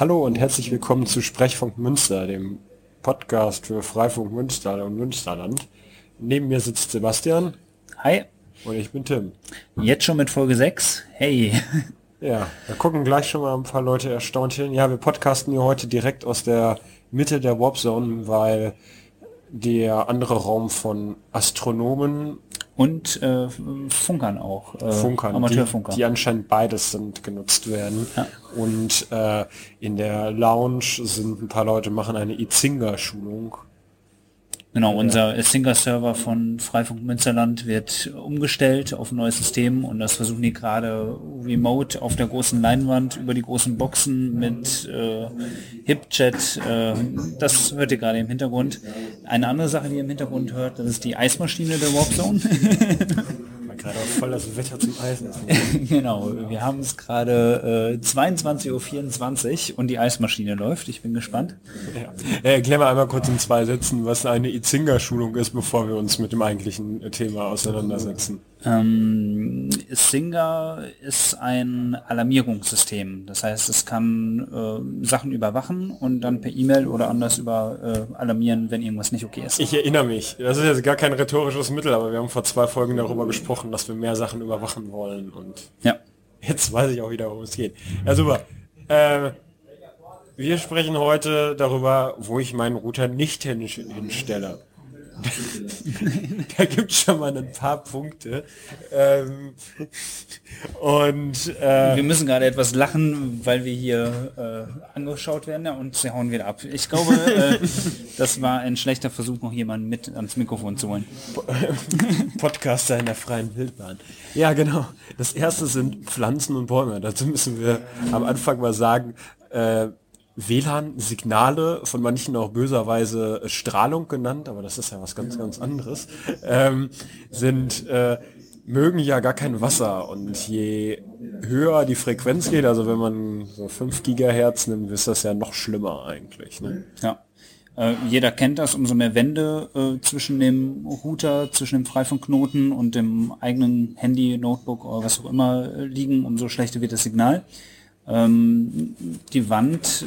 Hallo und herzlich willkommen zu Sprechfunk Münster, dem Podcast für Freifunk Münster und Münsterland. Neben mir sitzt Sebastian. Hi. Und ich bin Tim. Jetzt schon mit Folge 6. Hey. Ja, da gucken gleich schon mal ein paar Leute erstaunt hin. Ja, wir podcasten hier heute direkt aus der Mitte der Warp Zone, weil der andere Raum von Astronomen und äh, Funkern auch. Äh, Funkern, Amateurfunker. Die, die, anscheinend beides sind genutzt werden. Ja. Und äh, in der Lounge sind ein paar Leute, machen eine Izinga-Schulung. Genau, unser Singer-Server von Freifunk Münsterland wird umgestellt auf ein neues System und das versuchen die gerade remote auf der großen Leinwand über die großen Boxen mit äh, HipChat. Äh, das hört ihr gerade im Hintergrund. Eine andere Sache, die ihr im Hintergrund hört, das ist die Eismaschine der Warp Zone. gerade auch voll das Wetter zum Eisen. genau, wir haben es gerade äh, 22.24 Uhr und die Eismaschine läuft. Ich bin gespannt. Ja. Äh, erklär mal einmal kurz in zwei Sätzen, was eine Izinga-Schulung ist, bevor wir uns mit dem eigentlichen Thema auseinandersetzen. Ähm, Singer ist ein Alarmierungssystem. Das heißt, es kann äh, Sachen überwachen und dann per E-Mail oder anders über äh, alarmieren, wenn irgendwas nicht okay ist. Ich erinnere mich. Das ist jetzt gar kein rhetorisches Mittel, aber wir haben vor zwei Folgen darüber gesprochen, dass wir mehr Sachen überwachen wollen. Und ja. jetzt weiß ich auch wieder, worum es geht. Ja, super. Äh, wir sprechen heute darüber, wo ich meinen Router nicht hinstelle. da gibt es schon mal ein paar Punkte. Ähm, und äh, wir müssen gerade etwas lachen, weil wir hier äh, angeschaut werden ja, und sie hauen wieder ab. Ich glaube, äh, das war ein schlechter Versuch, noch jemanden mit ans Mikrofon zu holen. Podcaster in der freien Wildbahn. Ja, genau. Das erste sind Pflanzen und Bäume. Dazu müssen wir am Anfang mal sagen, äh, WLAN-Signale, von manchen auch böserweise Strahlung genannt, aber das ist ja was ganz, ganz anderes, ähm, sind, äh, mögen ja gar kein Wasser und je höher die Frequenz geht, also wenn man so 5 Gigahertz nimmt, ist das ja noch schlimmer eigentlich. Ne? Ja. Äh, jeder kennt das, umso mehr Wände äh, zwischen dem Router, zwischen dem Freifunkknoten und dem eigenen Handy, Notebook oder was auch immer äh, liegen, umso schlechter wird das Signal. Ähm, die Wand,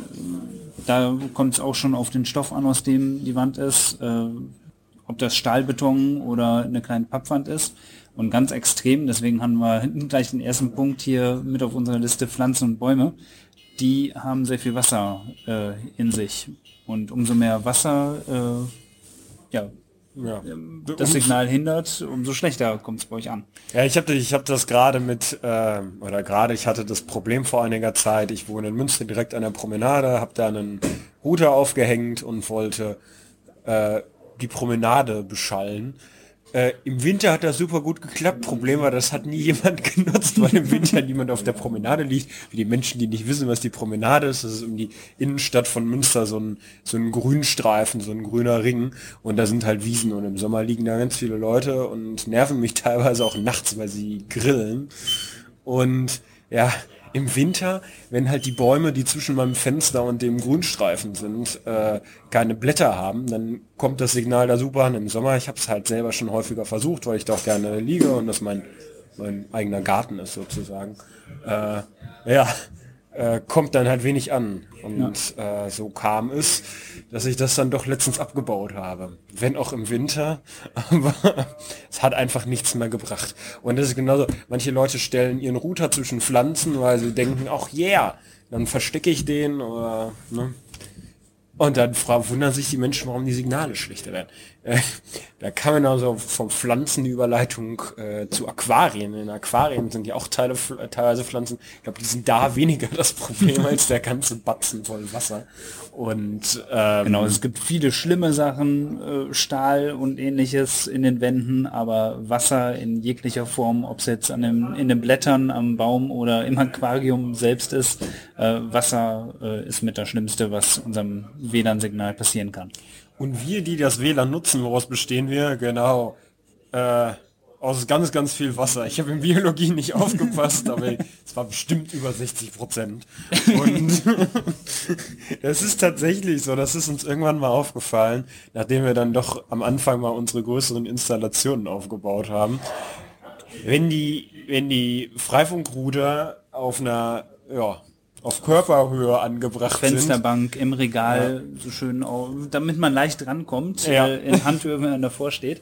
da kommt es auch schon auf den Stoff an, aus dem die Wand ist, äh, ob das Stahlbeton oder eine kleine Pappwand ist. Und ganz extrem, deswegen haben wir hinten gleich den ersten Punkt hier mit auf unserer Liste Pflanzen und Bäume. Die haben sehr viel Wasser äh, in sich. Und umso mehr Wasser äh, ja, ja. Ähm, das Signal hindert, umso schlechter kommt es bei euch an. Ja, ich habe ich hab das gerade mit, äh, oder gerade, ich hatte das Problem vor einiger Zeit, ich wohne in Münster direkt an der Promenade, habe da einen Router aufgehängt und wollte äh, die Promenade beschallen äh, Im Winter hat das super gut geklappt. Problem war, das hat nie jemand genutzt, weil im Winter niemand auf der Promenade liegt. Wie die Menschen, die nicht wissen, was die Promenade ist, das ist um die Innenstadt von Münster so ein, so ein Grünstreifen, so ein grüner Ring. Und da sind halt Wiesen und im Sommer liegen da ganz viele Leute und nerven mich teilweise auch nachts, weil sie grillen. Und ja, im Winter, wenn halt die Bäume, die zwischen meinem Fenster und dem Grünstreifen sind, äh, keine Blätter haben, dann kommt das Signal da super an. Im Sommer, ich habe es halt selber schon häufiger versucht, weil ich da auch gerne liege und das mein, mein eigener Garten ist sozusagen. Äh, ja, äh, kommt dann halt wenig an. Und ja. äh, so kam es, dass ich das dann doch letztens abgebaut habe. Wenn auch im Winter, aber es hat einfach nichts mehr gebracht. Und das ist genauso, manche Leute stellen ihren Router zwischen Pflanzen, weil sie denken, ach yeah, dann verstecke ich den oder ne? Und dann wundern sich die Menschen, warum die Signale schlechter werden. Äh, da kann man also von Pflanzen die Überleitung äh, zu Aquarien. In Aquarien sind ja auch Teile, teilweise Pflanzen. Ich glaube, die sind da weniger das Problem als der ganze Batzen voll Wasser. Und ähm, genau, es gibt viele schlimme Sachen, äh, Stahl und ähnliches in den Wänden, aber Wasser in jeglicher Form, ob es jetzt an dem, in den Blättern am Baum oder im Aquarium selbst ist, äh, Wasser äh, ist mit das Schlimmste, was unserem WLAN-Signal passieren kann. Und wir, die das WLAN nutzen, woraus bestehen wir? Genau. Äh, aus ganz, ganz viel Wasser. Ich habe in Biologie nicht aufgepasst, aber es war bestimmt über 60 Prozent. Und das ist tatsächlich so, das ist uns irgendwann mal aufgefallen, nachdem wir dann doch am Anfang mal unsere größeren Installationen aufgebaut haben. Wenn die, wenn die Freifunkruder auf einer, ja, auf Körperhöhe angebracht Fensterbank im Regal, ja. so schön, damit man leicht rankommt, ja. äh, in Handhöhe, wenn man davor steht.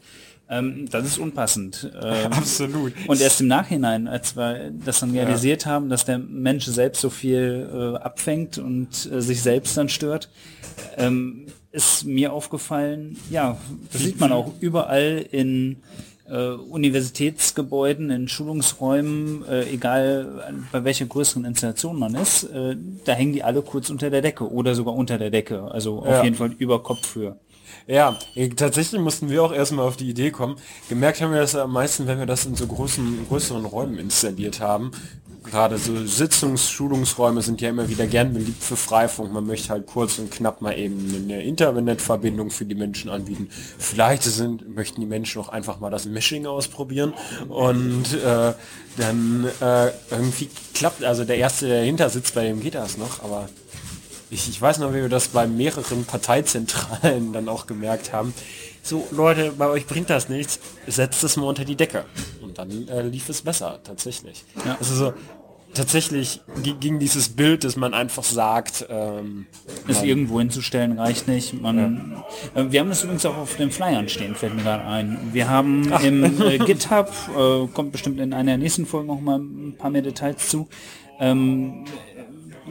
Ähm, das ist unpassend. Ähm, Absolut. Und erst im Nachhinein, als wir das dann realisiert ja. haben, dass der Mensch selbst so viel äh, abfängt und äh, sich selbst dann stört, ähm, ist mir aufgefallen, ja, das sieht man auch überall in äh, Universitätsgebäuden, in Schulungsräumen, äh, egal bei welcher größeren Installation man ist, äh, da hängen die alle kurz unter der Decke oder sogar unter der Decke, also auf ja. jeden Fall über Kopfhöhe. Ja, tatsächlich mussten wir auch erstmal auf die Idee kommen. Gemerkt haben wir das am meisten, wenn wir das in so großen, größeren Räumen installiert haben. Gerade so Sitzungs-, Schulungsräume sind ja immer wieder gern beliebt für Freifunk. Man möchte halt kurz und knapp mal eben eine Internetverbindung für die Menschen anbieten. Vielleicht sind, möchten die Menschen auch einfach mal das Meshing ausprobieren und äh, dann äh, irgendwie klappt, also der erste, der dahinter sitzt, bei dem geht das noch, aber ich, ich weiß noch, wie wir das bei mehreren Parteizentralen dann auch gemerkt haben. So, Leute, bei euch bringt das nichts, setzt es mal unter die Decke. Und dann äh, lief es besser, tatsächlich. Ja. Also so, tatsächlich ging dieses Bild, dass man einfach sagt, ähm, es irgendwo hinzustellen reicht nicht. Man, ja. äh, wir haben das übrigens auch auf den Flyern stehen, fällt mir gerade ein. Wir haben Ach. im äh, GitHub, äh, kommt bestimmt in einer nächsten Folgen noch mal ein paar mehr Details zu, ähm,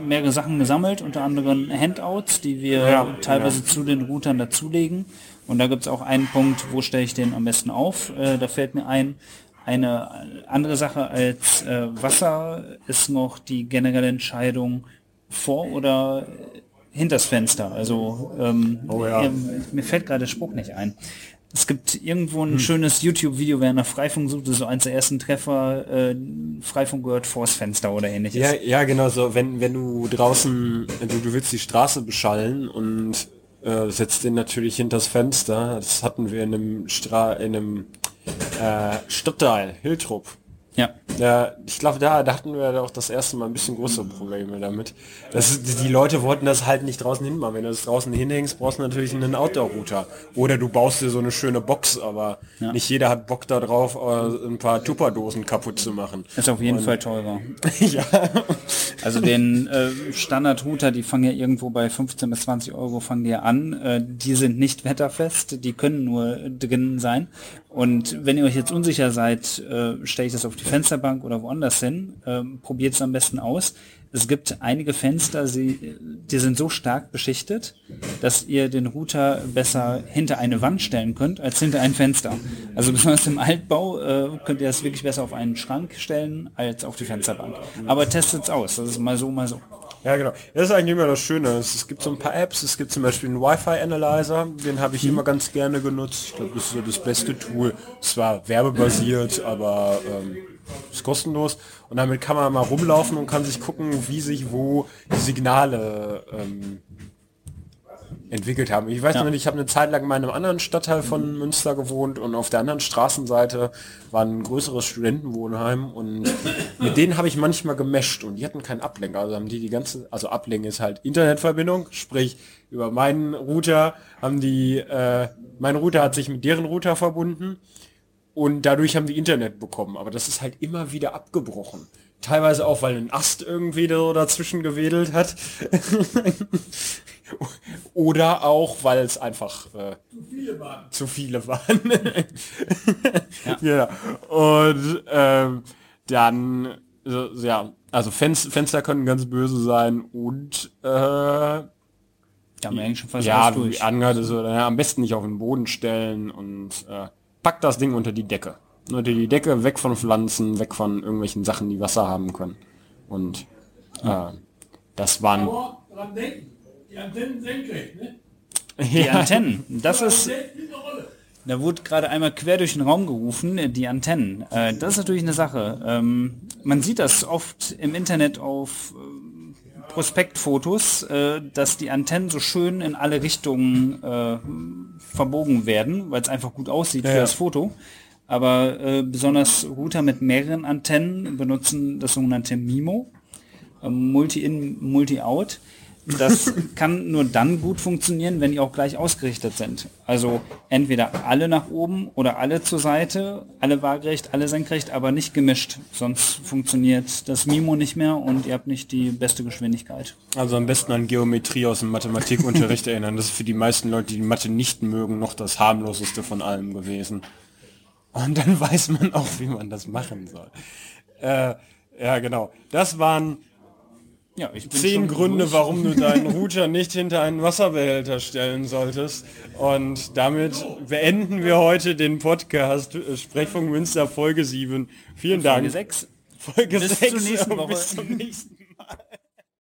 mehrere Sachen gesammelt, unter anderem Handouts, die wir ja, teilweise ja. zu den Routern dazulegen. Und da gibt es auch einen Punkt, wo stelle ich den am besten auf. Äh, da fällt mir ein, eine andere Sache als äh, Wasser ist noch die generelle Entscheidung vor oder hinters Fenster. Also ähm, oh ja. mir fällt gerade der Spruch nicht ein. Es gibt irgendwo ein hm. schönes YouTube-Video, wer nach Freifunk sucht, so eins der ersten Treffer, äh, Freifunk gehört vors Fenster oder ähnliches. Ja, ja, genau so. Wenn, wenn du draußen, du, du willst die Straße beschallen und äh, setzt den natürlich hinters Fenster. Das hatten wir in einem Stra in einem äh, Stadtteil, Hiltrup. Ja. Ja, ich glaube, da, da hatten wir auch das erste Mal ein bisschen größere Probleme damit. Das, die Leute wollten das halt nicht draußen hinmachen. Wenn du das draußen hinhängst, brauchst du natürlich einen Outdoor-Router. Oder du baust dir so eine schöne Box, aber ja. nicht jeder hat Bock darauf, äh, ein paar Tupperdosen kaputt zu machen. Ist auf jeden Und, Fall teurer. ja. Also den äh, Standard-Router, die fangen ja irgendwo bei 15 bis 20 Euro fangen die ja an. Äh, die sind nicht wetterfest, die können nur drinnen sein. Und wenn ihr euch jetzt unsicher seid, äh, stelle ich das auf die Fensterbank oder woanders hin, äh, probiert es am besten aus. Es gibt einige Fenster, sie, die sind so stark beschichtet, dass ihr den Router besser hinter eine Wand stellen könnt, als hinter ein Fenster. Also besonders im Altbau äh, könnt ihr das wirklich besser auf einen Schrank stellen, als auf die Fensterbank. Aber testet es aus, das ist mal so, mal so. Ja, genau. Das ist eigentlich immer das Schöne. Es, gibt so ein paar Apps. Es gibt zum Beispiel einen Wi-Fi-Analyzer. Den habe ich mhm. immer ganz gerne genutzt. Ich glaube, das ist so das beste Tool. Es war werbebasiert, aber ähm, ist kostenlos. Und damit kann man mal rumlaufen und kann sich gucken, wie sich wo die Signale ähm, entwickelt haben. Ich weiß ja. noch nicht, ich habe eine Zeit lang in einem anderen Stadtteil von Münster gewohnt und auf der anderen Straßenseite war ein größeres Studentenwohnheim und mit denen habe ich manchmal gemescht und die hatten keinen Ablenker. Also haben die die ganze, also Ablenken ist halt Internetverbindung, sprich über meinen Router haben die, äh, mein Router hat sich mit deren Router verbunden und dadurch haben die Internet bekommen. Aber das ist halt immer wieder abgebrochen. Teilweise auch, weil ein Ast irgendwie dazwischen gewedelt hat. Oder auch, weil es einfach äh, zu viele waren. Zu viele waren. ja. ja. Und ähm, dann, so, ja, also Fenster, Fenster können ganz böse sein und äh, ja, eigentlich schon fast ja, durch. Angehört so, ja, am besten nicht auf den Boden stellen und äh, packt das Ding unter die Decke. Unter die Decke, weg von Pflanzen, weg von irgendwelchen Sachen, die Wasser haben können. Und äh, das waren. Aber dran denken die Antennen senkrecht, ne? Die ja. Antennen, das ist... Da wurde gerade einmal quer durch den Raum gerufen, äh, die Antennen. Äh, das ist natürlich eine Sache. Ähm, man sieht das oft im Internet auf äh, Prospektfotos, äh, dass die Antennen so schön in alle Richtungen äh, verbogen werden, weil es einfach gut aussieht ja, für das Foto. Aber äh, besonders Router mit mehreren Antennen benutzen das sogenannte MIMO, Multi-In, Multi-Out Das kann nur dann gut funktionieren, wenn die auch gleich ausgerichtet sind. Also entweder alle nach oben oder alle zur Seite, alle waagerecht, alle senkrecht, aber nicht gemischt. Sonst funktioniert das Mimo nicht mehr und ihr habt nicht die beste Geschwindigkeit. Also am besten an Geometrie aus dem Mathematikunterricht erinnern. Das ist für die meisten Leute, die Mathe nicht mögen, noch das harmloseste von allem gewesen. Und dann weiß man auch, wie man das machen soll. Äh, ja, genau. Das waren ja, zehn Gründe, durch. warum du deinen Router nicht hinter einen Wasserbehälter stellen solltest. Und damit beenden wir heute den Podcast äh, Sprechfunk Münster Folge 7. Vielen Dank. Folge 6. Folge bis 6. Zur nächsten Woche. Bis zum nächsten